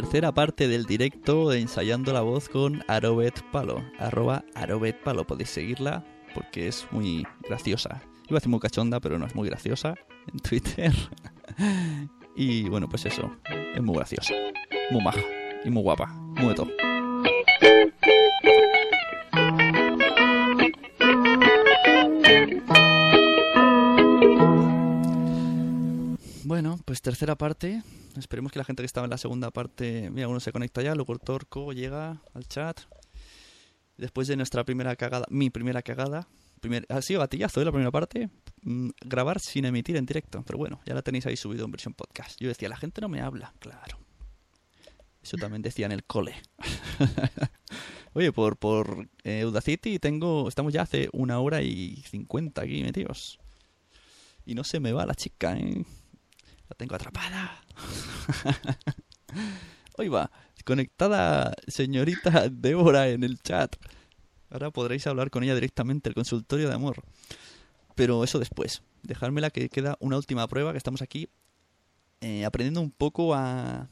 Tercera parte del directo de ensayando la voz con Arobet Palo. Arroba Arobet Palo. Podéis seguirla porque es muy graciosa. Iba a decir muy cachonda, pero no es muy graciosa en Twitter. y bueno, pues eso. Es muy graciosa. Muy maja. Y muy guapa. Muy de todo. Tercera parte. Esperemos que la gente que estaba en la segunda parte, mira, uno se conecta ya, luego Torco llega al chat. Después de nuestra primera cagada, mi primera cagada, primer, ha sido gatillazo de la primera parte, mm, grabar sin emitir en directo. Pero bueno, ya la tenéis ahí subido en versión podcast. Yo decía, la gente no me habla, claro. Eso también decía en el cole. Oye, por, por eh, Audacity tengo, estamos ya hace una hora y cincuenta aquí metidos. Y no se me va la chica, ¿eh? La tengo atrapada. Hoy va, conectada señorita Débora en el chat. Ahora podréis hablar con ella directamente, el consultorio de amor. Pero eso después. Dejármela que queda una última prueba, que estamos aquí eh, aprendiendo un poco a,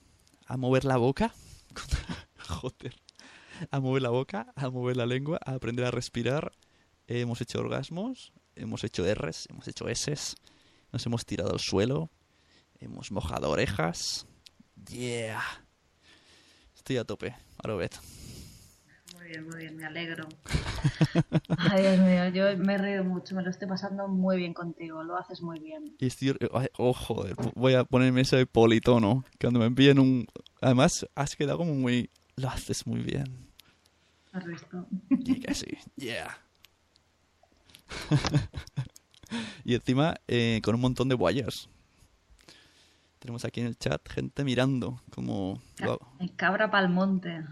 a mover la boca. Joder. A mover la boca, a mover la lengua, a aprender a respirar. hemos hecho orgasmos, hemos hecho R's, hemos hecho S's, nos hemos tirado al suelo, hemos mojado orejas. Yeah. Estoy a tope, Arobet. Muy bien, muy bien, me alegro. Ay, Dios mío, yo me he reído mucho, me lo estoy pasando muy bien contigo, lo haces muy bien. Y estoy, oh, joder, voy a ponerme ese politono. Cuando me envíen un... Además, has quedado como muy... Lo haces muy bien. ¿Has visto? Y que sí, yeah. y encima eh, con un montón de wires. Tenemos aquí en el chat gente mirando como... Cabra pa'l monte.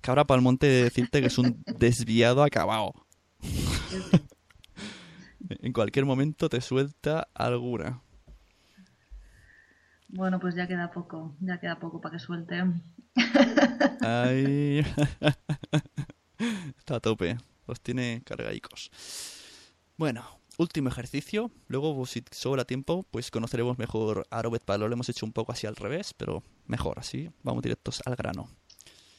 Cabra Palmonte de decirte que es un desviado acabado. en cualquier momento te suelta alguna. Bueno, pues ya queda poco, ya queda poco para que suelte. Ay. Está a tope. Los tiene cargaicos. Bueno, último ejercicio. Luego, si sobra tiempo, pues conoceremos mejor a Robert Palo. Lo hemos hecho un poco así al revés, pero mejor así. Vamos directos al grano.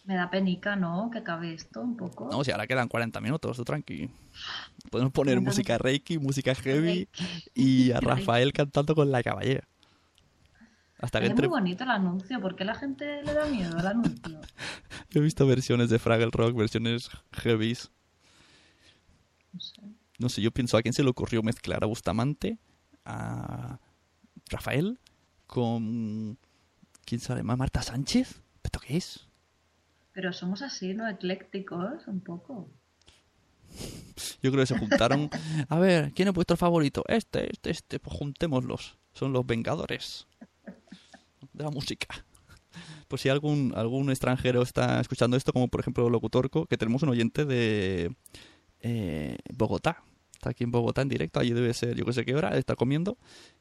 Me da penica, ¿no? Que acabe esto un poco. No, si ahora quedan 40 minutos, tú tranqui. Podemos poner música reiki, música heavy y a Rafael cantando con la caballera. Hasta que es muy bonito el anuncio, ¿por qué la gente le da miedo al anuncio? He visto versiones de Fraggle Rock, versiones heavies. No sé. No sé, yo pienso a quién se le ocurrió mezclar a Bustamante, a Rafael, con... ¿Quién sabe más? ¿Marta Sánchez? ¿Pero qué es? Pero somos así, ¿no? Eclécticos, un poco. Yo creo que se juntaron. A ver, ¿quién es vuestro favorito? Este, este, este. Pues juntémoslos. Son los Vengadores de la música. Pues si algún, algún extranjero está escuchando esto, como por ejemplo Locutorco, que tenemos un oyente de eh, Bogotá. Está aquí en Bogotá en directo, allí debe ser, yo que sé qué hora, está comiendo.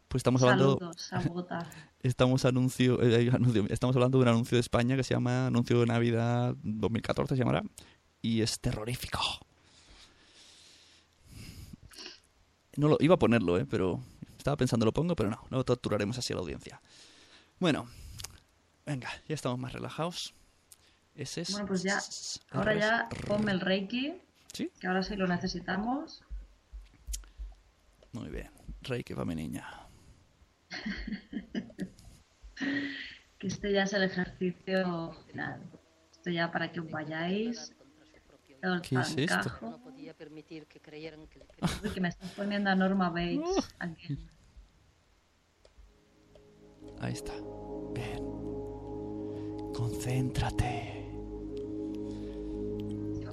Pues estamos hablando, Saludos a Bogotá. estamos, anuncio, eh, anuncio- estamos hablando de un anuncio de España que se llama Anuncio de Navidad 2014, se llamará. Y es terrorífico. No lo, iba a ponerlo, ¿eh? pero estaba pensando lo pongo, pero no, no torturaremos así a la audiencia. Bueno, venga, ya estamos más relajados. Ese es. Bueno, pues ya, ahora ya ponme el Reiki, ¿Sí? que ahora sí lo necesitamos. Muy bien. Rey, que va mi niña. Que este ya es el ejercicio final. Esto ya para que os vayáis. El ¿Qué es esto? No podía permitir que creyeran que le que me estás poniendo a Norma Bates aquí. Ahí está. Bien. Concéntrate.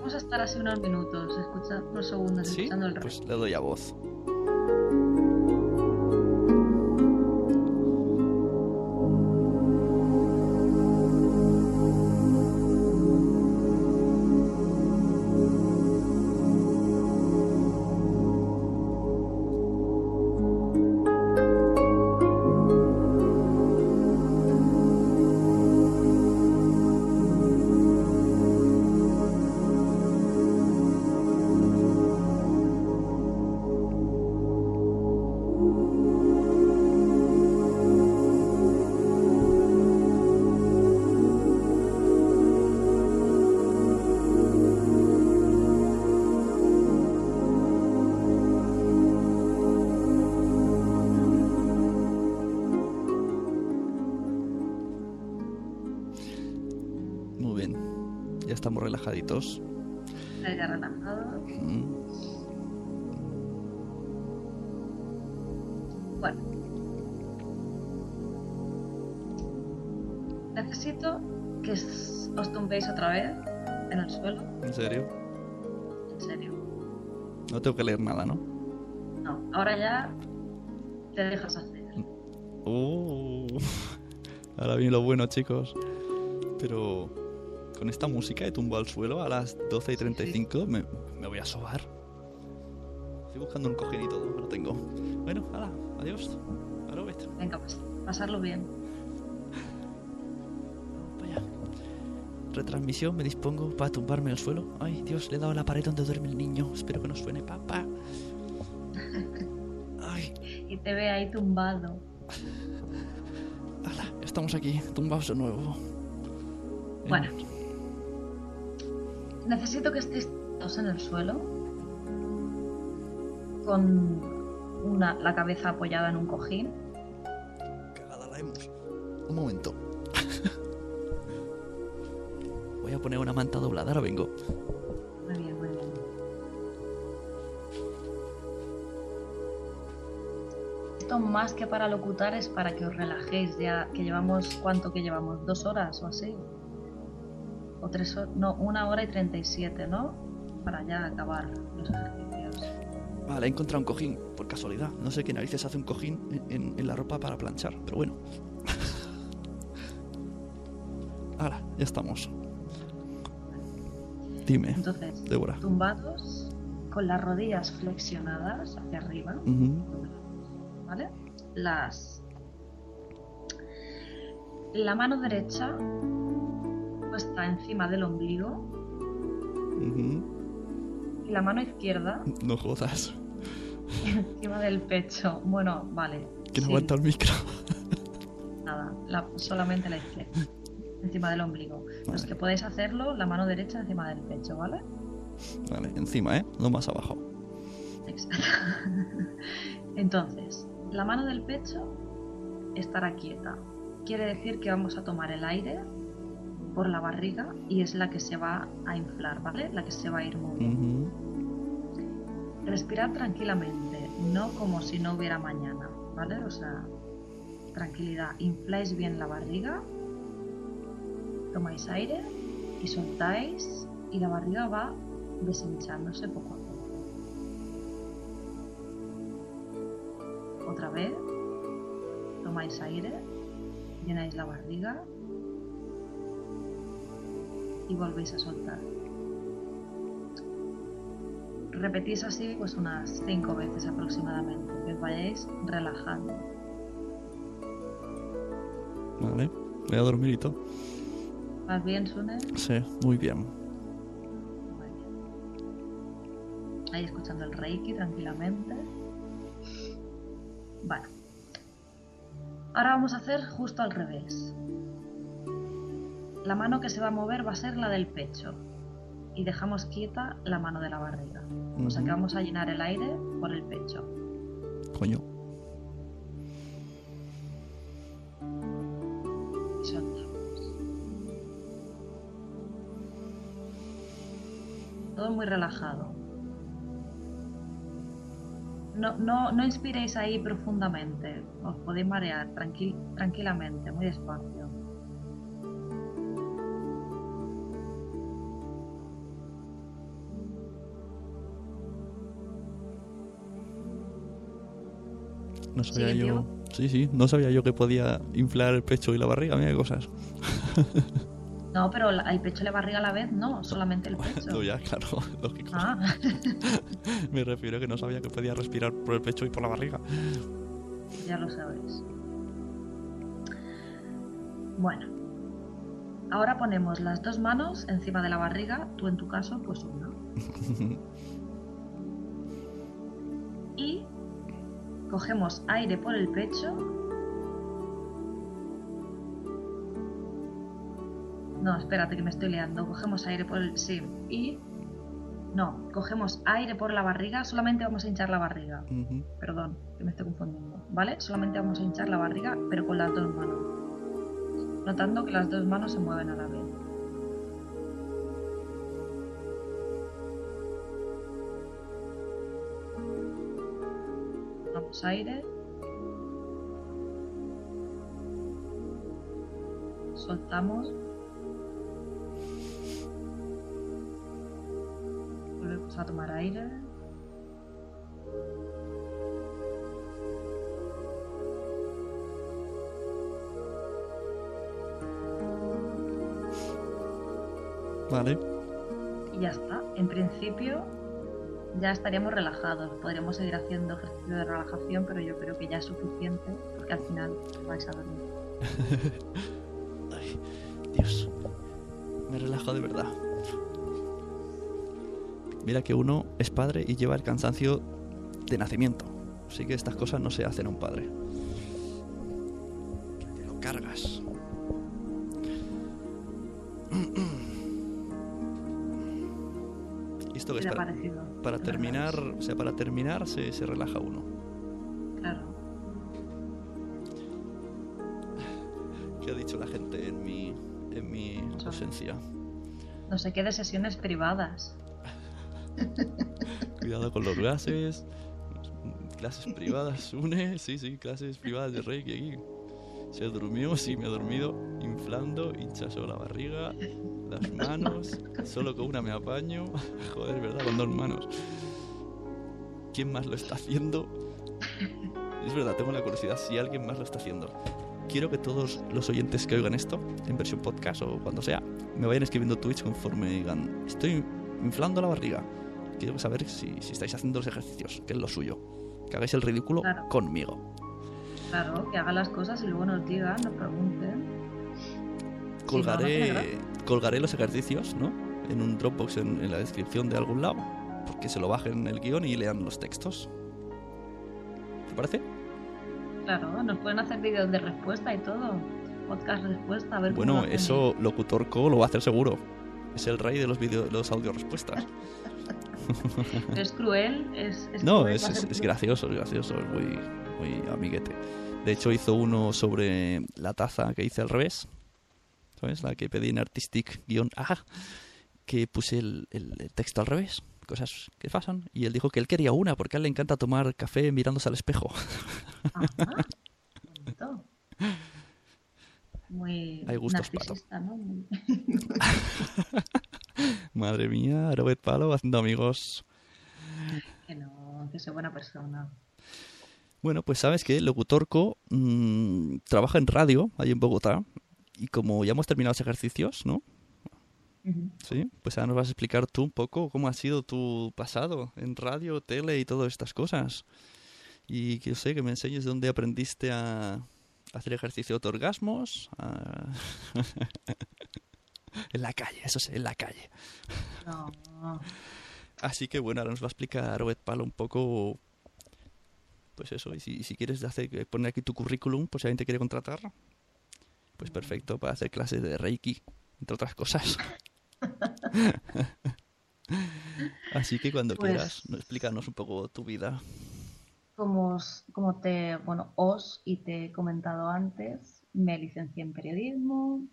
Vamos a estar así unos minutos, escucha, unos segundos ¿Sí? escuchando el Pues Reiki. le doy a voz. Muy bien. Ya estamos relajaditos. Ya relajados. Mm. Bueno. Necesito que os tumbéis otra vez en el suelo. ¿En serio? En serio. No tengo que leer nada, ¿no? No, ahora ya te dejas hacer. Uh. Ahora viene lo bueno, chicos. Pero con esta música de tumbo al suelo a las 12 y 35 me, me voy a sobar. Estoy buscando un cojín y todo, no lo tengo. Bueno, hala, adiós. Venga, pues pasarlo bien. Vaya. Retransmisión, me dispongo para tumbarme al suelo. Ay, Dios, le he dado la pared donde duerme el niño. Espero que no suene papá. Ay, Y te ve ahí tumbado. hala, estamos aquí, tumbados de nuevo. Bueno. Necesito que estéis todos en el suelo. Con una, la cabeza apoyada en un cojín. Cagada la hemos. Un momento. Voy a poner una manta doblada, ahora vengo. Muy bien, muy bien. Esto más que para locutar es para que os relajéis ya, que llevamos, ¿cuánto que llevamos? ¿Dos horas o así? O tres horas, no, una hora y treinta y siete, ¿no? Para ya acabar los ejercicios. Vale, he encontrado un cojín, por casualidad. No sé qué narices hace un cojín en, en- en la ropa para planchar, pero bueno. Ahora, ya estamos. Dime, Entonces, Débora. tumbados, con las rodillas flexionadas hacia arriba, ¿vale? Las... La mano derecha puesta encima del ombligo y la mano izquierda No jodas. encima del pecho. Bueno, vale. Que no sí, aguanta el micro. Nada, la- solamente la izquierda. Encima del ombligo. Los Vale. que podéis hacerlo, la mano derecha encima del pecho, ¿vale? Vale, encima, ¿eh? No más abajo. Exacto. Entonces, la mano del pecho estará quieta. Quiere decir que vamos a tomar el aire por la barriga y es la que se va a inflar, ¿vale? La que se va a ir moviendo. Ujú. Respirar tranquilamente, no como si no hubiera mañana, ¿vale? O sea, tranquilidad. Infláis bien la barriga, tomáis aire y soltáis y la barriga va deshinchándose poco a poco. Otra vez, tomáis aire, llenáis la barriga y volvéis a soltar. Repetís así pues unas cinco veces aproximadamente, que os vayáis relajando. Vale, voy a dormir y todo. ¿Vas bien, Sune? Sí, muy bien. Muy bien. Ahí escuchando el Reiki tranquilamente. Vale. Ahora vamos a hacer justo al revés. La mano que se va a mover va a ser la del pecho. Y dejamos quieta la mano de la barriga. O sea que vamos a llenar el aire por el pecho. Coño. Y soltamos. Todo muy relajado. No, no, no inspiréis ahí profundamente. Os podéis marear tranquil- tranquilamente, muy despacio. No sabía ¿Sigue yo. Sí, sí, no sabía yo que podía inflar el pecho y la barriga, mira qué cosas. No, pero el pecho y la barriga a la vez, no, solamente el pecho. No, ya, claro, lógico. Ah, Me refiero a que no sabía que podía respirar por el pecho y por la barriga. ya lo sabéis. Bueno, ahora ponemos las dos manos encima de la barriga, tú en tu caso, pues una. Cogemos aire por el pecho. No, espérate que me estoy liando. Cogemos aire por el... Sí. Y... No, cogemos aire por la barriga. Solamente vamos a hinchar la barriga. Perdón, que me estoy confundiendo. ¿Vale? Solamente vamos a hinchar la barriga, pero con las dos manos. Notando que las dos manos se mueven a la vez. Vamos aire. Soltamos. Volvemos a tomar aire. Vale. Y ya está. En principio ya estaríamos relajados. Podríamos seguir haciendo ejercicio de relajación, pero yo creo que ya es suficiente porque al final vais a dormir. Ay, Dios. Me relajo de verdad. Mira que uno es padre y lleva el cansancio de nacimiento. Así que estas cosas no se hacen a un padre. Que te lo cargas. esto que ¿Qué es para, para ¿Te terminar? O sea, para terminar se, se relaja uno. Claro. ¿Qué ha dicho la gente en mi, en mi ausencia? No sé qué de sesiones privadas. Cuidado con los gases. Clases privadas, une. Sí, sí, clases privadas de Reiki aquí. Se durmió, sí, me ha dormido. Inflando, hinchazo la barriga, las manos. Solo con una me apaño. Joder, ¿verdad? Con dos manos. ¿Quién más lo está haciendo? Es verdad, tengo la curiosidad si alguien más lo está haciendo. Quiero que todos los oyentes que oigan esto, en versión podcast o cuando sea, me vayan escribiendo tweets conforme digan, estoy inflando la barriga. Quiero saber si, si estáis haciendo los ejercicios, que es lo suyo. Que hagáis el ridículo Claro. conmigo. Claro, que hagan las cosas y luego nos digan, nos pregunten. Colgaré, colgaré los ejercicios, ¿no? En un Dropbox en, en la descripción de algún lado. Porque se lo bajen el guion y lean los textos. ¿Te parece? Claro, nos pueden hacer vídeos de respuesta y todo. Podcast respuesta, a ver Bueno, eso Locutor Co lo va a hacer seguro. Es el rey de los vídeos, los audio respuestas. Es cruel, es. es No, cruel, es, es- es gracioso, es gracioso, es muy, muy amiguete. De hecho, hizo uno sobre la taza que hice al revés. ¿Sabes? La que pedí en Artistic-A, que puse el, el- el texto al revés. Cosas que pasan. Y él dijo que él quería una porque a él le encanta tomar café mirándose al espejo. Ajá, bonito. Muy Hay gustos, pato. ¿no? Muy- Madre mía, Robert Palo haciendo amigos. Que no, que soy buena persona. Bueno, pues sabes que Locutorco mm, trabaja en radio, ahí en Bogotá, y como ya hemos terminado los ejercicios, ¿no? Sí, pues ahora nos vas a explicar tú un poco cómo ha sido tu pasado en radio, tele y todas estas cosas. Y que yo sé, que me enseñes dónde aprendiste a hacer ejercicio de orgasmos. a- en la calle, eso sí, en la calle. No, Así que bueno, ahora nos va a explicar Robert Palo un poco, pues eso, y si, si quieres hacer, poner aquí tu currículum, pues si alguien te quiere contratar, pues perfecto, para hacer clases de Reiki, entre otras cosas. Así que cuando Pues- quieras, no, explícanos un poco tu vida. como, os- como te, bueno, os y te he comentado antes, me licencié en periodismo,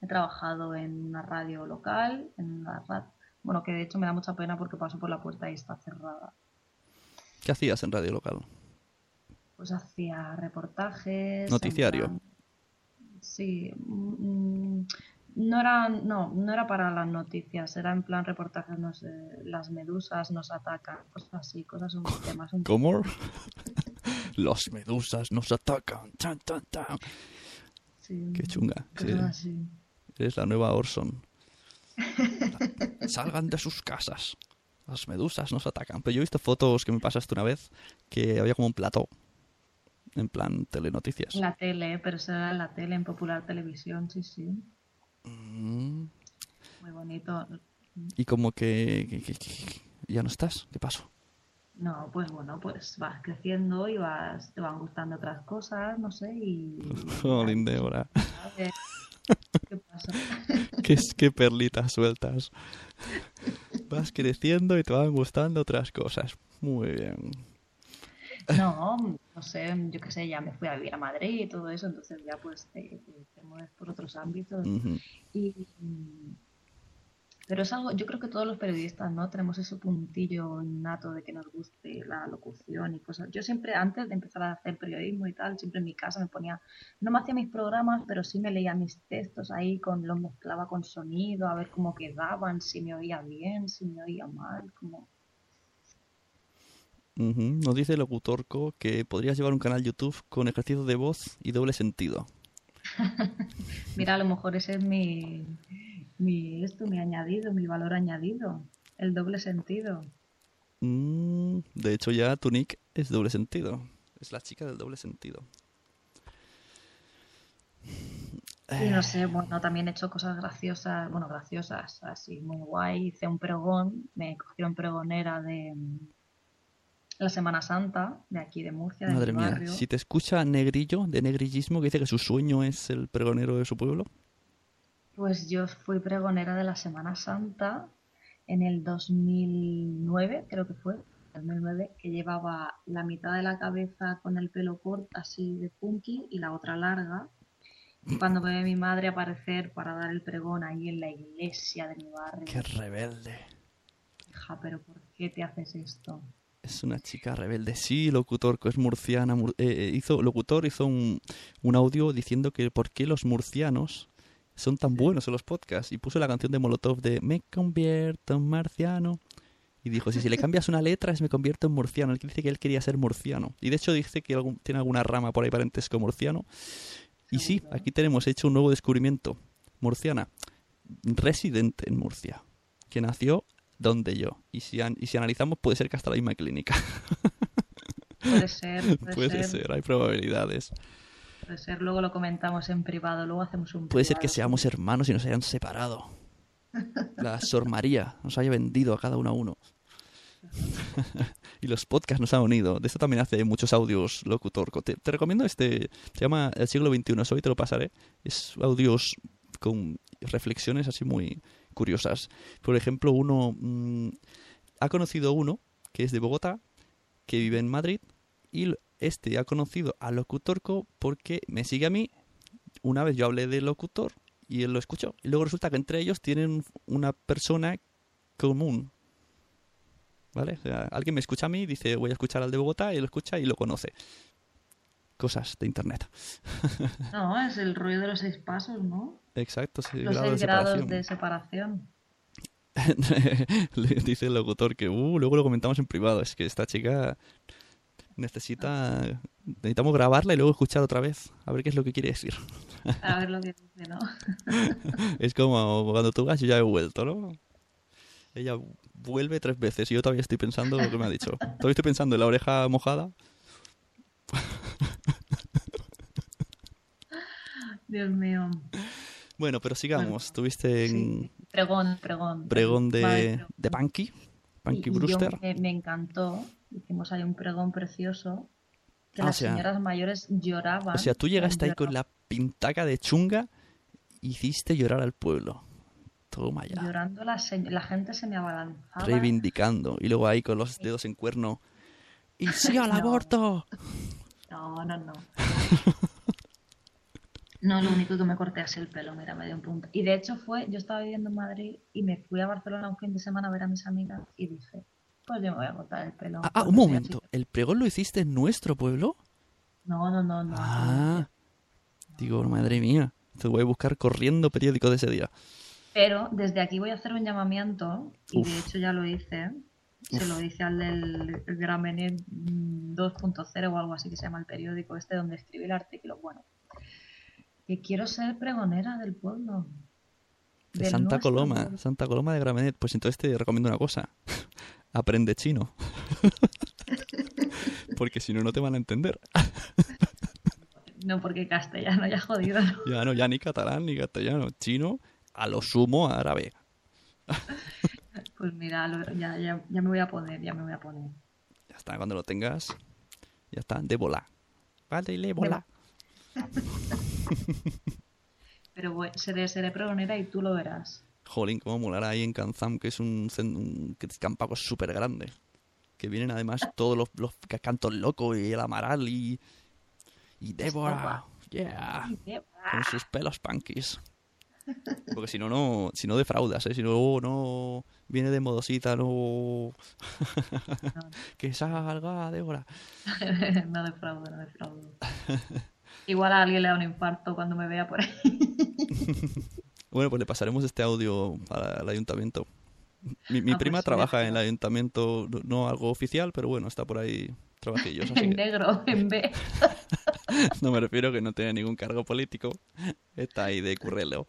he trabajado en una radio local, en la ra- bueno, que de hecho me da mucha pena porque paso por la puerta y está cerrada. ¿Qué hacías en radio local? Pues hacía reportajes. en Noticiario. plan- Sí, mm, no era, no, no era para las noticias, era en plan reportajes, no sé, las medusas nos atacan, cosas así, cosas un temas un ¿Cómo? Los medusas nos atacan. Tan, tan, tan. sí, Qué chunga. Sí, cosas así. eres la nueva Orson. Salgan de sus casas. Las medusas nos atacan. Pero yo he visto fotos que me pasaste una vez que había como un plató. En plan telenoticias. En la tele, pero eso era en la tele, en popular televisión, sí, sí, Mm, muy bonito. Y como que, que- que- que- ya no estás. ¿Qué pasó? No, pues bueno, pues vas creciendo y vas, te van gustando otras cosas, no sé, y... Jolín, ver, ¿Qué pasa? ¿Qué, qué perlitas sueltas. Vas creciendo y te van gustando otras cosas. Muy bien. No, no sé, yo qué sé, ya me fui a vivir a Madrid y todo eso, entonces ya pues te, te- te mueves por otros ámbitos. Y, pero es algo, yo creo que todos los periodistas, ¿no? Tenemos ese puntillo innato de que nos guste la locución y cosas. Yo siempre, antes de empezar a hacer periodismo y tal, siempre en mi casa me ponía, no me hacía mis programas, pero sí me leía mis textos ahí, con, los mezclaba con sonido, a ver cómo quedaban, si me oía bien, si me oía mal, como... Nos dice Locutorco que podrías llevar un canal YouTube con ejercicio de voz y doble sentido. Mira, a lo mejor ese es mi, mi, esto, mi añadido, mi valor añadido, el doble sentido. Mm, de hecho, ya tu nick es doble sentido. Es la chica del doble sentido. Y no sé, bueno, también he hecho cosas graciosas, bueno, graciosas, así, muy guay. Hice un pregón, me cogieron pregonera de la Semana Santa, de aquí de Murcia, de Madre mi mía, si te escucha Negrillo, de negrillismo, que dice que su sueño es el pregonero de su pueblo. Pues yo fui pregonera de la Semana Santa en el 2009, creo que fue, 2009, que llevaba la mitad de la cabeza con el pelo corto, así de punky, y la otra larga. Y cuando ve a mi madre aparecer para dar el pregón ahí en la iglesia de mi barrio, Qué rebelde. hija, pero ¿por qué te haces esto? Es una chica rebelde. Sí, locutor, que es murciana. mur- eh, eh, hizo, locutor hizo un, un audio diciendo que por qué los murcianos son tan buenos en los podcasts. Y puso la canción de Molotov de Me convierto en marciano. Y dijo, si, si le cambias una letra es me convierto en murciano. Él dice que él quería ser murciano. Y de hecho dice que algún- tiene alguna rama por ahí parentesco murciano. Y sí, aquí tenemos hecho un nuevo descubrimiento. Murciana, residente en Murcia, que nació donde yo. Y si, an- y si analizamos puede ser que hasta la misma clínica. Puede ser, puede, Puede ser, ser, hay probabilidades. puede ser. Luego lo comentamos en privado, luego hacemos un Puede ser que seamos hermanos y nos hayan separado. La Sor María nos haya vendido a cada uno a uno. y los podcasts nos han unido. De esto también hace muchos audios locutor. Te, te recomiendo este, se llama El siglo XXI, hoy te lo pasaré. Es audios con reflexiones así muy curiosas. Por ejemplo, uno mm, ha conocido uno que es de Bogotá, que vive en Madrid, y este ha conocido a Locutorco porque me sigue a mí. Una vez yo hablé de locutor y él lo escuchó. Y luego resulta que entre ellos tienen una persona común. ¿Vale? Alguien me escucha a mí, dice voy a escuchar al de Bogotá, y lo escucha y lo conoce. Cosas de internet. No, es el rollo de los seis pasos, ¿no? Exacto, sí, Los de seis grados de separación. Le dice el locutor que, uh, luego lo comentamos en privado. Es que esta chica Necesita... Necesitamos grabarla y luego escuchar otra vez. A ver qué es lo que quiere decir. A ver lo que dice, ¿no? Es como cuando tú vas, yo ya he vuelto, ¿no? Ella vuelve tres veces y yo todavía estoy pensando lo que me ha dicho. Todavía estoy pensando en la oreja mojada. Dios mío. Bueno, pero sigamos. Tuviste en Sí. Pregón, pregón. pregón Vale, de, pregón. de Punky, Punky Y- y yo Brewster. me, me encantó. Hicimos ahí un pregón precioso. Que Ah, o las sea- señoras mayores lloraban. O sea, tú llegaste ahí con la pintaca de chunga hiciste llorar al pueblo. Toma ya. Llorando, la, gente se me abalanzaba. Reivindicando. Y luego ahí con los dedos en cuerno. ¡Y sí al No. aborto! No, no, no. No, lo único que me corté así el pelo, mira, me dio un punto. Y de hecho fue, yo estaba viviendo en Madrid y me fui a Barcelona un fin de semana a ver a mis amigas y dije, pues yo me voy a cortar el pelo. Ah, ah, un momento. ¿El pregón lo hiciste en nuestro pueblo? No, no, no, no. Ah. Digo, madre mía. Te voy a buscar corriendo periódico de ese día. Pero desde aquí voy a hacer un llamamiento y de hecho ya lo hice. Se lo hice al del Gramenet mm, 2.0 o algo así que se llama el periódico este donde escribí el artículo. Bueno, que quiero ser pregonera del pueblo. De Santa nuestro Coloma. Santa Coloma de Gramenet. Pues entonces te recomiendo una cosa. Aprende chino. Porque si no, no te van a entender. No, porque castellano ya jodido. ¿no? Ya no, ya ni catalán ni castellano. Chino, a lo sumo árabe. Pues mira, lo- ya, ya, ya me voy a poner, ya me voy a poner. Ya está, cuando lo tengas, ya está, de bola. Vale, le bola. Pero voy- seré, seré pregonera y tú lo verás. Jolín, cómo molará ahí en Kanzam, que es un, un campaco súper grande. Que vienen además todos los, los ca- cantos locos y el Amaral y, y Débora. Yeah. Con sus pelos punkies. Porque si no, no, si no defraudas, ¿eh? Si no, no viene de modosita, no... que salga, Débora. no defraudo, no defraudo. Igual a alguien le da un infarto cuando me vea por ahí. Bueno, pues le pasaremos este audio al, ayuntamiento. Mi, mi Ah, pues prima sí, trabaja en el ayuntamiento, no- algo oficial, pero bueno, está por ahí trabajillos. En que negro, en B. no me refiero que no tiene ningún cargo político. Está ahí de currelo.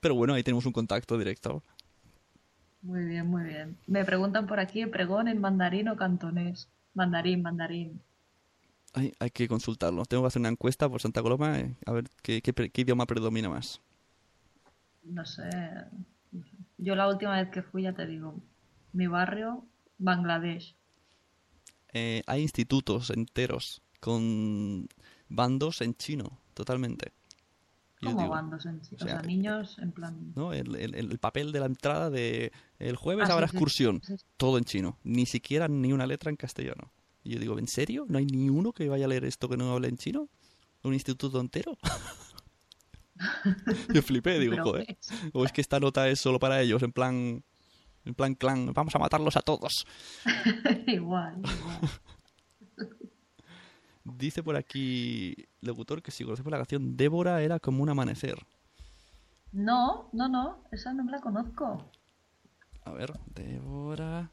Pero bueno, ahí tenemos un contacto directo. Muy bien, muy bien. Me preguntan por aquí, pregón en mandarín o cantonés. Mandarín, mandarín. Hay, hay que consultarlo. Tengo que hacer una encuesta por Santa Coloma eh, a ver qué, qué pre- qué idioma predomina más. No sé. Yo la última vez que fui, ya te digo, mi barrio, Bangladesh. Eh, hay institutos enteros con bandos en chino, totalmente. ¿Cómo digo, bandos en sí? o O sea, niños en plan... ¿no? El, el- el papel de la entrada de el jueves Ah, habrá sí, excursión, sí, sí. todo en chino, ni siquiera ni una letra en castellano. Y yo digo, ¿en serio? ¿No hay ni uno que vaya a leer esto que no hable en chino? ¿Un instituto entero? yo flipé, digo, joder. O es que esta nota es solo para ellos, en plan en plan clan, vamos a matarlos a todos. igual, igual. Dice por aquí locutor que si conocemos la canción Débora era como un amanecer. No, no, no, esa no me la conozco. A ver, Débora.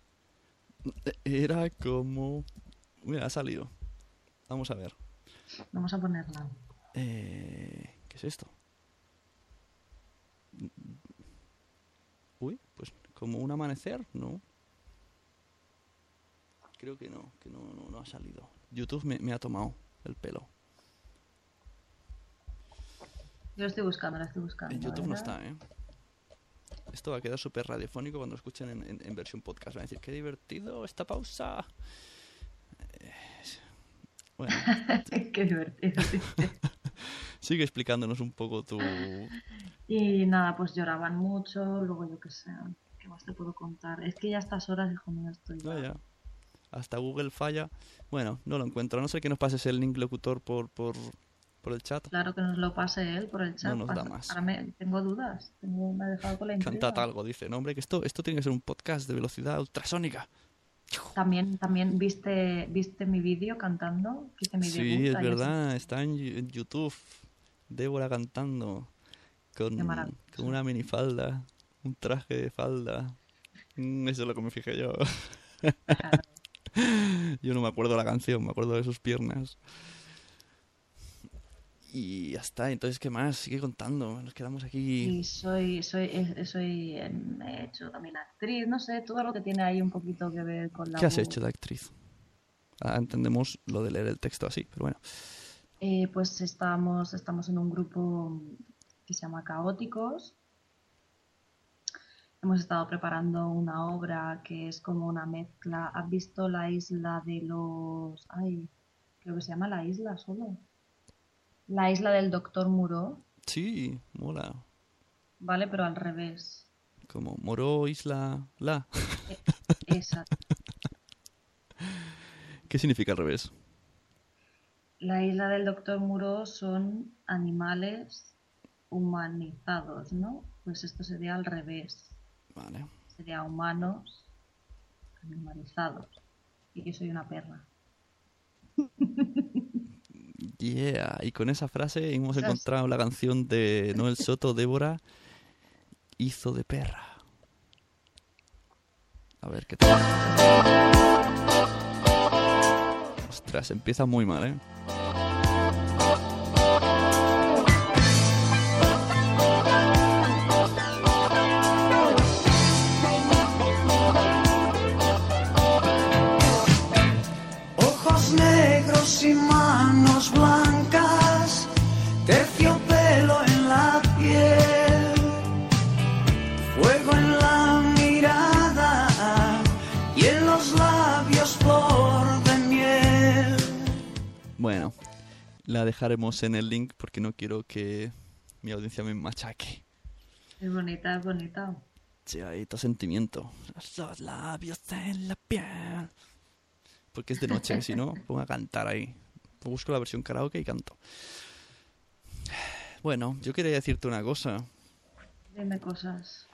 Era como. Mira, ha salido. Vamos a ver. Vamos a ponerla. Eh, ¿Qué es esto? Uy, pues como un amanecer, ¿no? Creo que no, que no, no, no ha salido. YouTube me, me ha tomado el pelo. Yo la estoy buscando, la estoy buscando. En YouTube no está, ¿eh? Esto va a quedar súper radiofónico cuando lo escuchen en, en- en versión podcast. Van a decir, qué divertido esta pausa. Bueno, Qué divertido. sigue explicándonos un poco tu... Y nada, pues lloraban mucho, luego yo qué sé, ¿qué más te puedo contar? Es que ya a estas horas, hijo mío, estoy No, ya. Hasta Google falla. Bueno, no lo encuentro. No sé que nos pases el link locutor por, por, por el chat. Claro que nos lo pase él por el chat. nos da más. Ahora me, tengo dudas, tengo, me ha dejado con la. Cantad algo, dice. No, hombre, que esto, esto tiene que ser un podcast de velocidad ultrasónica. También, también viste, viste mi vídeo cantando, mi Sí, debut es verdad. Está en, YouTube. Débora cantando. Con, con una minifalda. Un traje de falda. Mm, Eso es lo que me fijé yo. Claro. Yo no me acuerdo la canción, me acuerdo de sus piernas. Y ya está, entonces, ¿qué más? Sigue contando, nos quedamos aquí. Y soy, soy, soy, em, he hecho también actriz, no sé, todo lo que tiene ahí un poquito que ver con la ¿Qué has hecho de actriz? Ah, entendemos lo de leer el texto así, pero bueno. Eh, pues estamos, estamos en un grupo que se llama Caóticos. Hemos estado preparando una obra que es como una mezcla. ¿Has visto la isla de los... Ay, creo que se llama La Isla solo. La isla del Doctor Muro, Sí, mola. ¿vale? Pero al revés. Como Moró, Isla, La. Esa. ¿Qué significa al revés? La isla del Doctor Muro son animales humanizados, ¿no? Pues esto sería al revés. Vale. Sería humanos animalizados. Y yo soy una perra. Yeah, y con esa frase hemos Ostras. encontrado la canción de Noel Soto, Débora, hizo de perra. A ver qué tal. Ostras, empieza muy mal, ¿eh? La dejaremos en el link porque no quiero que mi audiencia me machaque. Es bonita, es bonita. Sí, hay todo sentimiento. Los labios en la piel. Porque es de noche, si no, pongo a cantar ahí. Busco la versión karaoke y canto. Bueno, yo quería decirte una cosa. Dime cosas.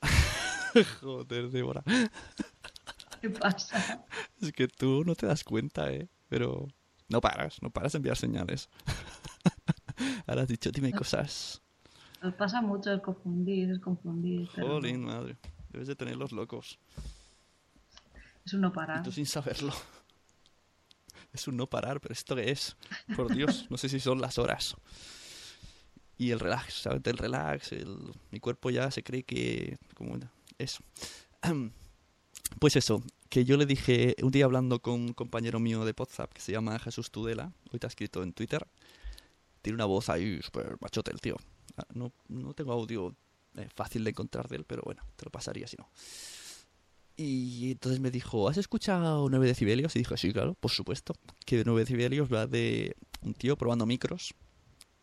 Joder, Débora. ¿Qué pasa? Es que tú no te das cuenta, ¿eh? Pero no paras, no paras de enviar señales. Ahora has dicho, dime cosas. Nos pasa mucho el confundir, es confundir. Pero. Jolín, madre. Debes de tenerlos locos. Es un no Y parar. tú sin saberlo. Es un no parar, pero ¿esto qué es? Por Dios, no sé si son las horas. Y el relax, ¿sabes? El relax, el- mi cuerpo ya se cree que... Como eso. Pues eso, que yo le dije un día hablando con un compañero mío de WhatsApp que se llama Jesús Tudela, hoy te ha escrito en Twitter, tiene una voz ahí súper machote el tío. Ah, No, no tengo audio eh, fácil de encontrar de él, pero bueno, te lo pasaría si no. Y entonces me dijo, ¿has escuchado 9 decibelios? Y dije, sí, claro, por supuesto. Que 9 decibelios va de un tío probando micros,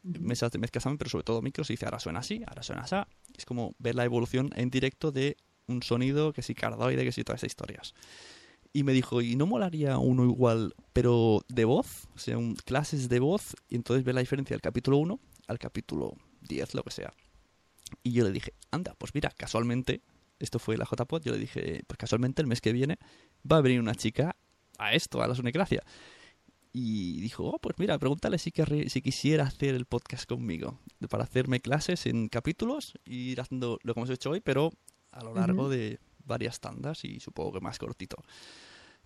mesas de mezcla pero sobre todo micros, y dice, ahora suena así, ahora suena así. Es como ver la evolución en directo de un sonido que si cardoide, que si todas esas historias. Y me dijo, ¿y no molaría uno igual, pero de voz? O sea, clases de voz, y entonces ver la diferencia del capítulo 1 al capítulo 10, lo que sea. Y yo le dije, anda, pues mira, casualmente, esto fue la JPod, yo le dije, pues casualmente el mes que viene va a venir una chica a esto, a la Sonegracia. Y dijo, oh, pues mira, pregúntale si, querri- si quisiera hacer el podcast conmigo, para hacerme clases en capítulos ir haciendo lo que hemos hecho hoy, pero a lo largo de varias tandas y supongo que más cortito.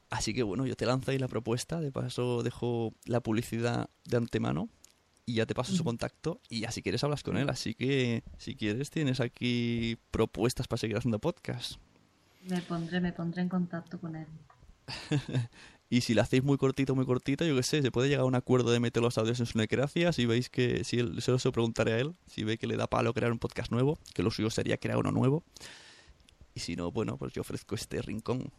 Así que bueno, yo te lanzo ahí la propuesta, de paso dejo la publicidad de antemano y ya te paso su contacto y ya si quieres hablas con él. Así que si quieres tienes aquí propuestas para seguir haciendo podcast. Me pondré, me pondré en contacto con él. Y si lo hacéis muy cortito, muy cortito, yo qué sé, se puede llegar a un acuerdo de meter los audios en su necracia. Si veis que, si él, se lo preguntaré a él, si ve que le da palo crear un podcast nuevo, que lo suyo sería crear uno nuevo. Y si no, bueno, pues yo ofrezco este rincón,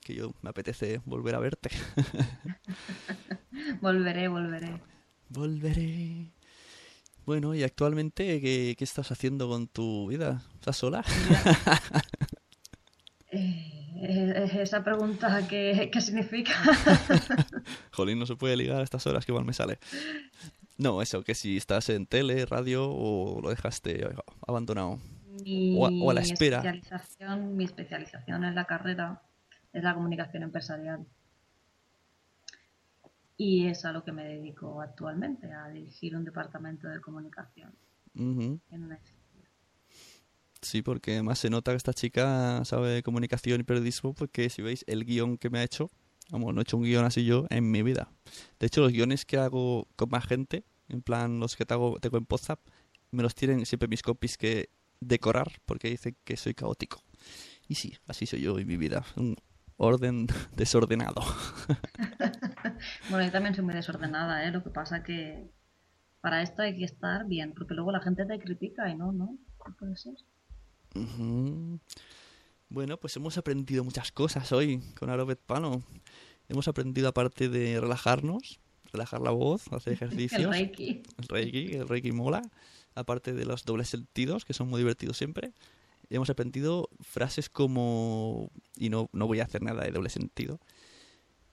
que yo me apetece volver a verte. Volveré, volveré. Volveré. Bueno, y actualmente, ¿qué, qué estás haciendo con tu vida? ¿Estás sola? Eh, esa pregunta, ¿qué, qué significa? Jolín, no se puede ligar a estas horas que mal me sale. No, eso, que si estás en tele, radio o lo dejaste abandonado. Mi O a- o a la espera. Especialización, mi especialización en la carrera es la comunicación empresarial. Y es a lo que me dedico actualmente, a dirigir un departamento de comunicación Ujú. en una Sí, porque además se nota que esta chica sabe de comunicación y periodismo, porque si veis el guion que me ha hecho, Vamos, no he hecho un guion así yo en mi vida. De hecho, los guiones que hago con más gente, en plan los que tengo, tengo en WhatsApp, me los tienen siempre mis copies que decorar porque dicen que soy caótico. Y sí, así soy yo en mi vida. Un orden desordenado. Bueno, yo también soy muy desordenada, ¿eh? Lo que pasa que para esto hay que estar bien, porque luego la gente te critica y no, no, puede ser. Bueno, pues hemos aprendido muchas cosas hoy con Arobet Pano. Hemos aprendido aparte de relajarnos, relajar la voz, hacer ejercicios. El Reiki. El Reiki, el Reiki mola. Aparte de los dobles sentidos, que son muy divertidos siempre. Hemos aprendido frases como, y no, no voy a hacer nada de doble sentido,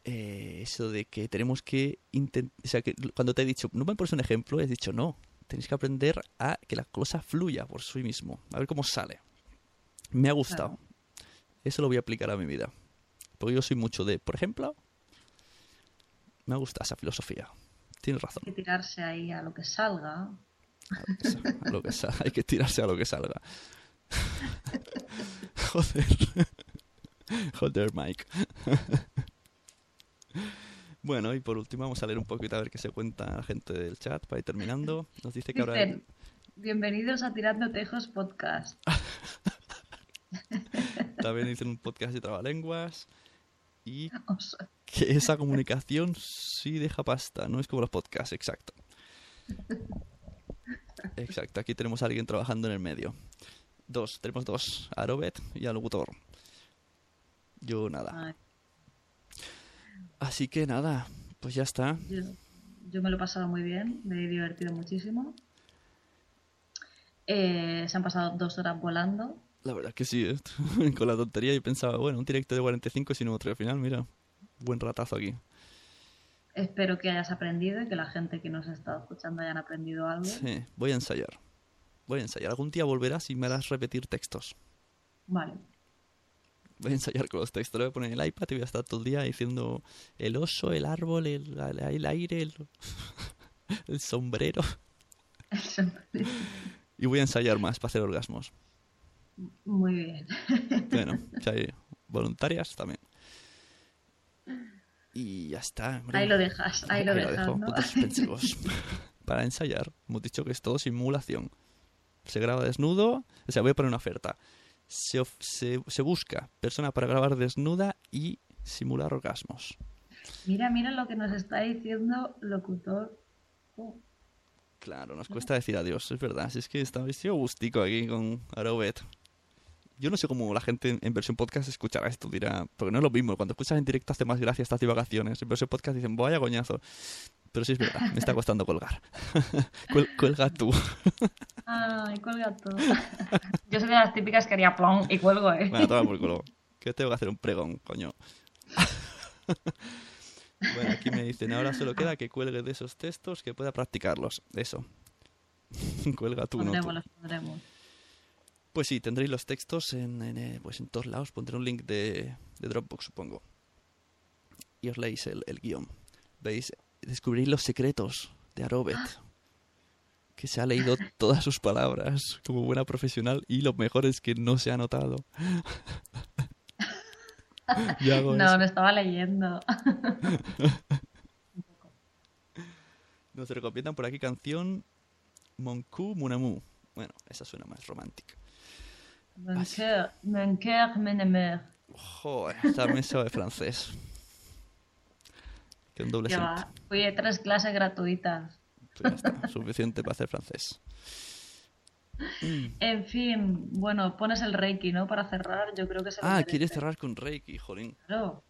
eh, eso de que tenemos que intentar, o sea, que cuando te he dicho, no me pones un ejemplo, he dicho, no, tenéis que aprender a que la cosa fluya por sí mismo, a ver cómo sale. Me ha gustado. Claro. Eso lo voy a aplicar a mi vida. Porque yo soy mucho de, por ejemplo, me gusta esa filosofía. Tienes razón. Hay que tirarse ahí a lo que salga. A lo que sa- Hay que tirarse a lo que salga. Joder. Joder, Mike. Bueno, y por último vamos a leer un poquito a ver qué se cuenta la gente del chat para ir terminando. Nos dice que ahora... Dicen, bienvenidos a Tirando Tejos Podcast. También dicen un podcast de trabalenguas. Y O sea, que esa comunicación sí deja pasta, no es como los podcasts, exacto. Exacto, aquí tenemos a alguien trabajando en el medio. Dos, tenemos dos, a Robert y al locutor. Yo nada. Así que nada, pues ya está. yo, yo me lo he pasado muy bien, me he divertido muchísimo. Eh, se han pasado dos horas volando. La verdad que sí, ¿eh? con la tontería yo pensaba, bueno, un directo de 45 sin otro. Al final, mira, buen ratazo aquí. Espero que hayas aprendido y que la gente que nos ha estado escuchando hayan aprendido algo. Sí, voy a ensayar. Voy a ensayar. Algún día volverás y me harás repetir textos. Vale. Voy a ensayar con los textos. Le voy a poner el iPad y voy a estar todo el día diciendo el oso, el árbol, el, el aire, el, el sombrero. Y voy a ensayar más para hacer orgasmos. Muy bien. Bueno, si hay voluntarias también. Y ya está. hombre. Ahí lo dejas, ahí lo dejas, para ensayar, hemos dicho que es todo simulación. Se graba desnudo, o sea, voy a poner una oferta. Se, se, se busca persona para grabar desnuda y simular orgasmos. Mira, mira lo que nos está diciendo locutor. Oh, Claro, nos cuesta decir adiós, es verdad. Si es que estaba sido gustico aquí con Arobet. Yo no sé cómo la gente en, en versión podcast escuchará esto, dirá. Porque no es lo mismo. Cuando escuchas en directo hace más gracia estas divagaciones. En versión podcast dicen, vaya coñazo. Pero sí es verdad, me está costando colgar. Cuel- cuelga tú. Ay, cuelga todo. Yo soy de las típicas que haría plom y cuelgo, ¿eh? Bueno, toma por culo. Que tengo que hacer un pregón, coño. bueno, aquí me dicen, ahora solo queda que cuelgue de esos textos que pueda practicarlos. Eso. Cuelga tú, no tú. los pondremos. Pues sí, tendréis los textos en, en, eh, pues en todos lados. Pondré un link de, de Dropbox, supongo. Y os leéis el, el guion. ¿Veis? Descubriréis los secretos de Arobet. Que se ha leído todas sus palabras como buena profesional y lo mejor es que no se ha notado. No, eso. lo estaba leyendo. Nos recomiendan por aquí canción Moncu Munamu. Bueno, esa suena más romántica. Mon cœur, mon cœur m'emeure. Joder, también sabe francés. Que un doble va. Fui a tres clases gratuitas. Pues ya está, suficiente para hacer francés. En fin, bueno, pones el Reiki, ¿no? Para cerrar, yo creo que se Ah, quieres cerrar con Reiki, jolín. Claro.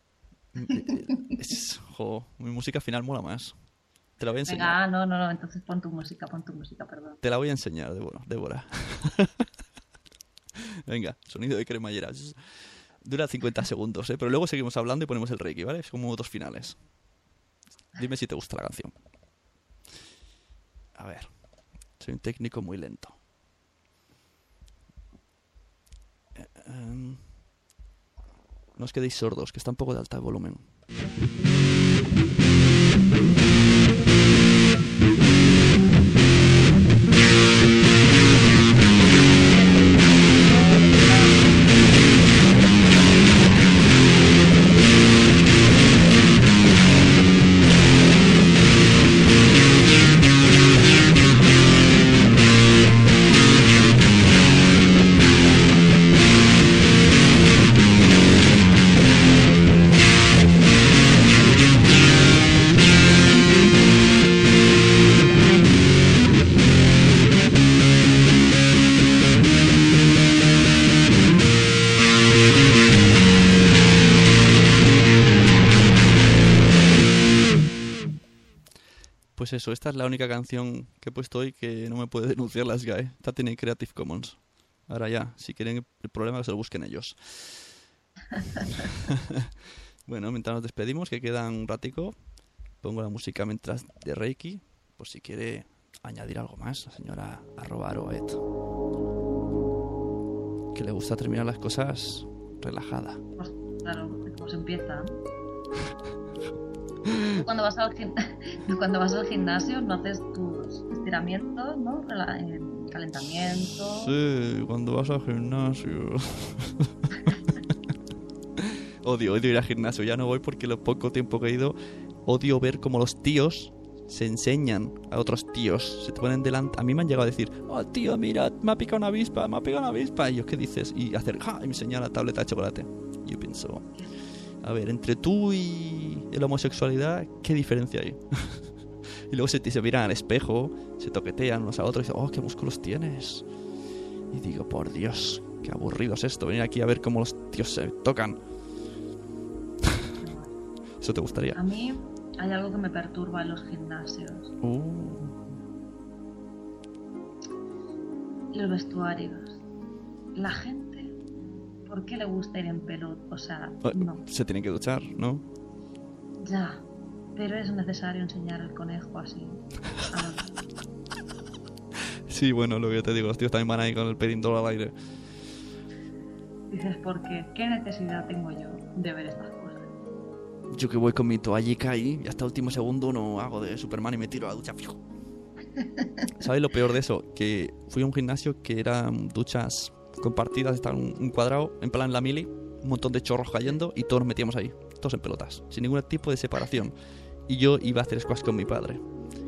Es- jo, mi música final mola más. Te la voy a enseñar. Venga, ah, no, no, no, entonces pon tu música, pon tu música, perdón. Te la voy a enseñar, Débora. Débora. Venga, sonido de cremallera. Dura 50 segundos, ¿eh? Pero luego seguimos hablando y ponemos el Reiki, ¿vale? Es como dos finales. Dime si te gusta la canción. A ver. Soy un técnico muy lento. Eh, em, no os quedéis sordos, que está un poco de alta volumen. Eso, esta es la única canción que he puesto hoy que no me puede denunciar las GAE. Esta tiene Creative Commons. Ahora ya, si quieren el problema que se lo busquen ellos. bueno, mientras nos despedimos, que quedan un ratico, pongo la música mientras de Reiki, por si quiere añadir algo más, la señora arroba aroet. Que le gusta terminar las cosas relajada. Pues, claro, cómo se empieza. Tú cuando vas al cuando vas al gimnasio no haces tus estiramientos, ¿no? Calentamiento. Sí, cuando vas al gimnasio. odio, odio ir al gimnasio. Ya no voy porque lo poco tiempo que he ido, odio ver cómo los tíos se enseñan a otros tíos. Se te ponen delante. A mí me han llegado a decir, oh tío, mira, me ha picado una avispa, me ha picado una avispa. Y yo, ¿qué dices? Y hacer, ¡ja! Y me enseña la tableta de chocolate. Yo pienso, a ver, entre tú y la homosexualidad, ¿qué diferencia hay? y luego se, se miran al espejo, se toquetean unos a otros y dicen, oh, qué músculos tienes. Y digo, por Dios, qué aburrido es esto, venir aquí a ver cómo los tíos se tocan. ¿Eso te gustaría? A mí hay algo que me perturba en los gimnasios. Uh, Los vestuarios. La gente, ¿por qué le gusta ir en pelota? O sea, no. Se tienen que duchar, ¿no? Ya. Pero es necesario enseñar el conejo así. Sí, bueno, lo que te digo, los tíos también van ahí con el pedindolo al aire. Dices, ¿por qué? ¿Qué necesidad tengo yo de ver estas cosas? Yo que voy con mi toallica ahí y hasta el último segundo no hago de Superman y me tiro a la ducha fijo. ¿Sabes lo peor de eso? Que fui a un gimnasio que eran duchas compartidas, estaban un, un cuadrado, en plan la mili, un montón de chorros cayendo y todos nos metíamos ahí, todos en pelotas, sin ningún tipo de separación. Y yo iba a hacer squash con mi padre.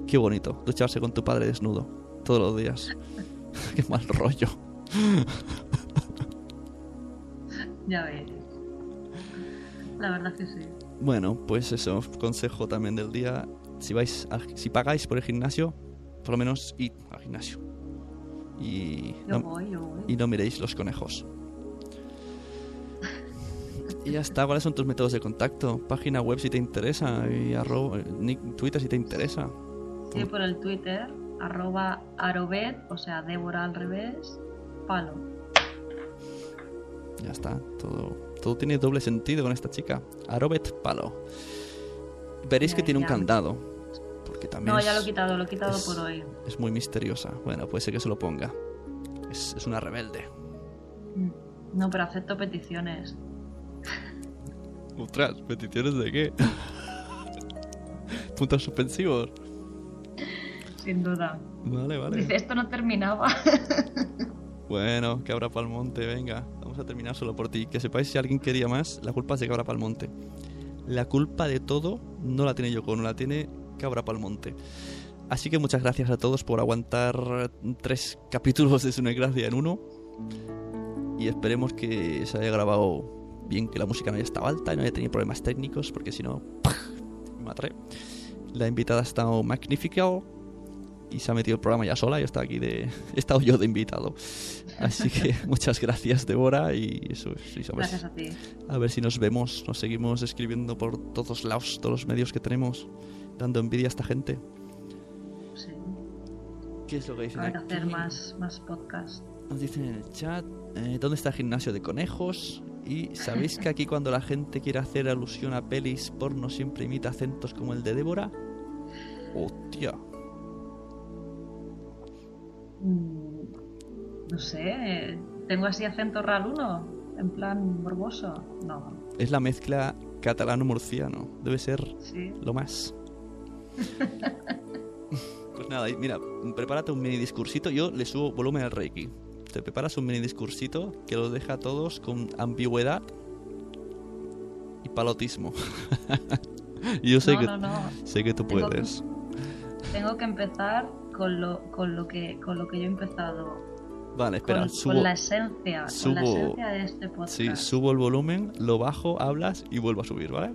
Qué bonito, ducharse con tu padre desnudo, todos los días. Qué mal rollo. Ya ves. La verdad que sí. Bueno, pues eso, consejo también del día. Si vais si pagáis por el gimnasio, por lo menos id al gimnasio. Y no, y no miréis los conejos. Y ya está, ¿cuáles son tus métodos de contacto? Página web si te interesa y arroba, Twitter si te interesa. Sí, por el Twitter, arroba arobet, o sea, Débora al revés, palo. Ya está, todo, todo tiene doble sentido con esta chica. Arobet Palo. Veréis que tiene un candado. También No, ya lo he quitado, lo he quitado es- por hoy. es muy misteriosa. Bueno, puede ser que se lo ponga. Es, es una rebelde. Mm. No, pero acepto peticiones. Ostras, ¿peticiones de qué? Puntos suspensivos. Sin duda. Vale, vale. Dice, esto no terminaba. Bueno, Cabra Palmonte, venga. Vamos a terminar solo por ti. Que sepáis si alguien quería más, la culpa es de Cabra Palmonte. La culpa de todo no la tiene Yoko, no la tiene Cabra Palmonte. Así que muchas gracias a todos por aguantar tres capítulos de Su Gracia en uno. Y esperemos que se haya grabado bien, que la música no haya estado alta y no haya tenido problemas técnicos, porque si no, me mataré. La invitada ha estado magnífica y se ha metido el programa ya sola. Yo estaba aquí de. He estado yo de invitado. Así que muchas gracias, Débora. Y eso, sí, a ver, Gracias a ti. a ver si nos vemos. Nos seguimos escribiendo por todos lados, todos los medios que tenemos, dando envidia a esta gente. Sí. ¿Qué es lo que dicen ver, aquí? hacer más, más podcast. Nos dicen en el chat, eh, ¿dónde está el gimnasio de conejos? Y sabéis que aquí cuando la gente quiere hacer alusión a pelis porno siempre imita acentos como el de Débora. Hostia. Mm, No sé, ¿tengo así acento raluno? En plan morboso. No, Es la mezcla catalano-murciano. Debe ser sí. lo más. Pues nada, mira, prepárate un mini discursito. Yo le subo volumen al Reiki. Te preparas un mini discursito que los deja a todos con ambigüedad y palotismo. yo sé no, que no, no. sé que tú Tengo- puedes. Tengo que empezar con lo, con lo que con lo que yo he empezado. Vale, espera, con, subo. con la esencia, con la subo- esencia de este podcast. Sí, subo el volumen, lo bajo, hablas y vuelvo a subir, ¿vale?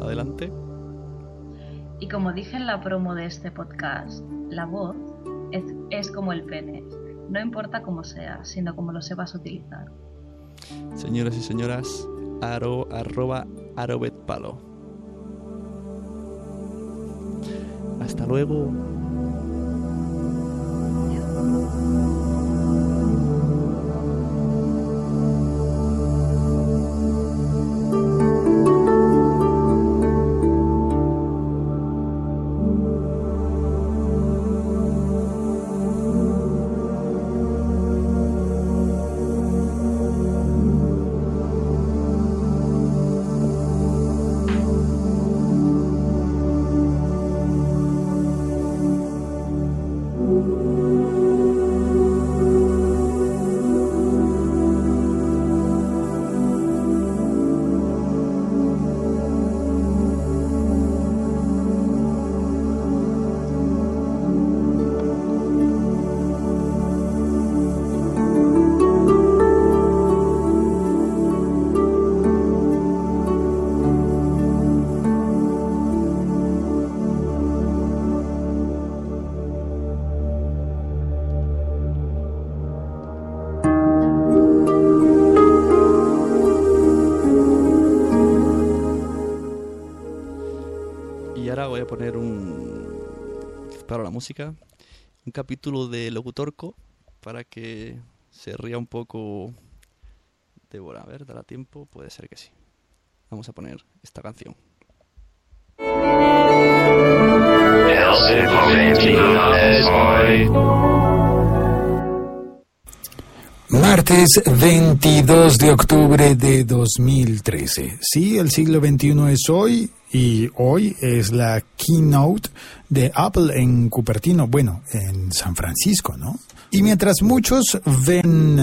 Adelante. Y como dije en la promo de este podcast, la voz es, es como el pene. No importa cómo sea, sino cómo lo sepas utilizar. Señoras y señoras, aro, arroba arobetpalo. Hasta luego. Poner un. Para la música. Un capítulo de Locutorco. Para que se ría un poco. Débora, a ver, dará tiempo. Puede ser que sí. Vamos a poner esta canción. Martes 22 de octubre de 2013. Sí, el siglo XXI es hoy y hoy es la keynote de Apple en Cupertino, bueno, en San Francisco, ¿no? Y mientras muchos ven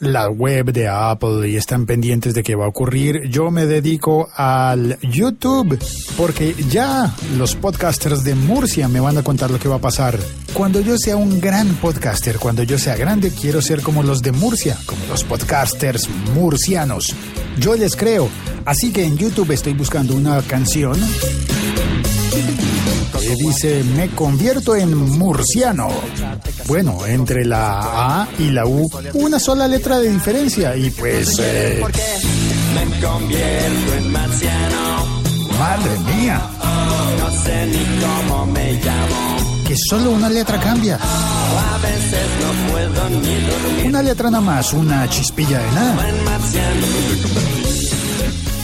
la web de Apple y están pendientes de qué va a ocurrir, yo me dedico al YouTube porque ya los podcasters de Murcia me van a contar lo que va a pasar. Cuando yo sea un gran podcaster, cuando yo sea grande, quiero ser como los de Murcia, como los podcasters murcianos. Yo les creo. Así que en YouTube estoy buscando una canción que dice me convierto en murciano. Bueno, entre la A y la U, una sola letra de diferencia y pues... eh, Me convierto en marciano. madre mía, No sé ni cómo me llamo. que solo una letra cambia. A veces no puedo ni dormir Una letra nada más, una chispilla de nada.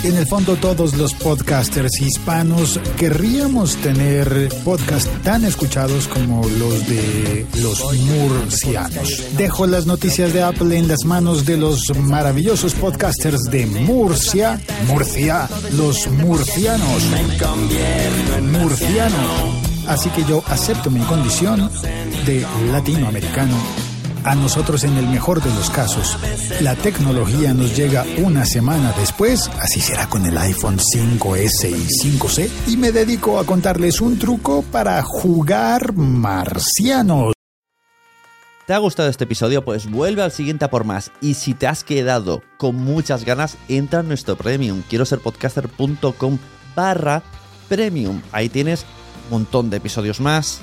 En el fondo todos los podcasters hispanos querríamos tener podcasts tan escuchados como los de los murcianos. Dejo las noticias de Apple en las manos de los maravillosos podcasters de Murcia, Murcia, los murcianos. Murciano. Así que yo acepto mi condición de latinoamericano. A nosotros en el mejor de los casos, la tecnología nos llega una semana después, así será con el iPhone 5S y 5C, y me dedico a contarles un truco para jugar marcianos. ¿Te ha gustado este episodio? Pues vuelve al siguiente a por más. Y si te has quedado con muchas ganas, entra en nuestro premium. Quiero ser podcaster.com barra premium. Ahí tienes un montón de episodios más,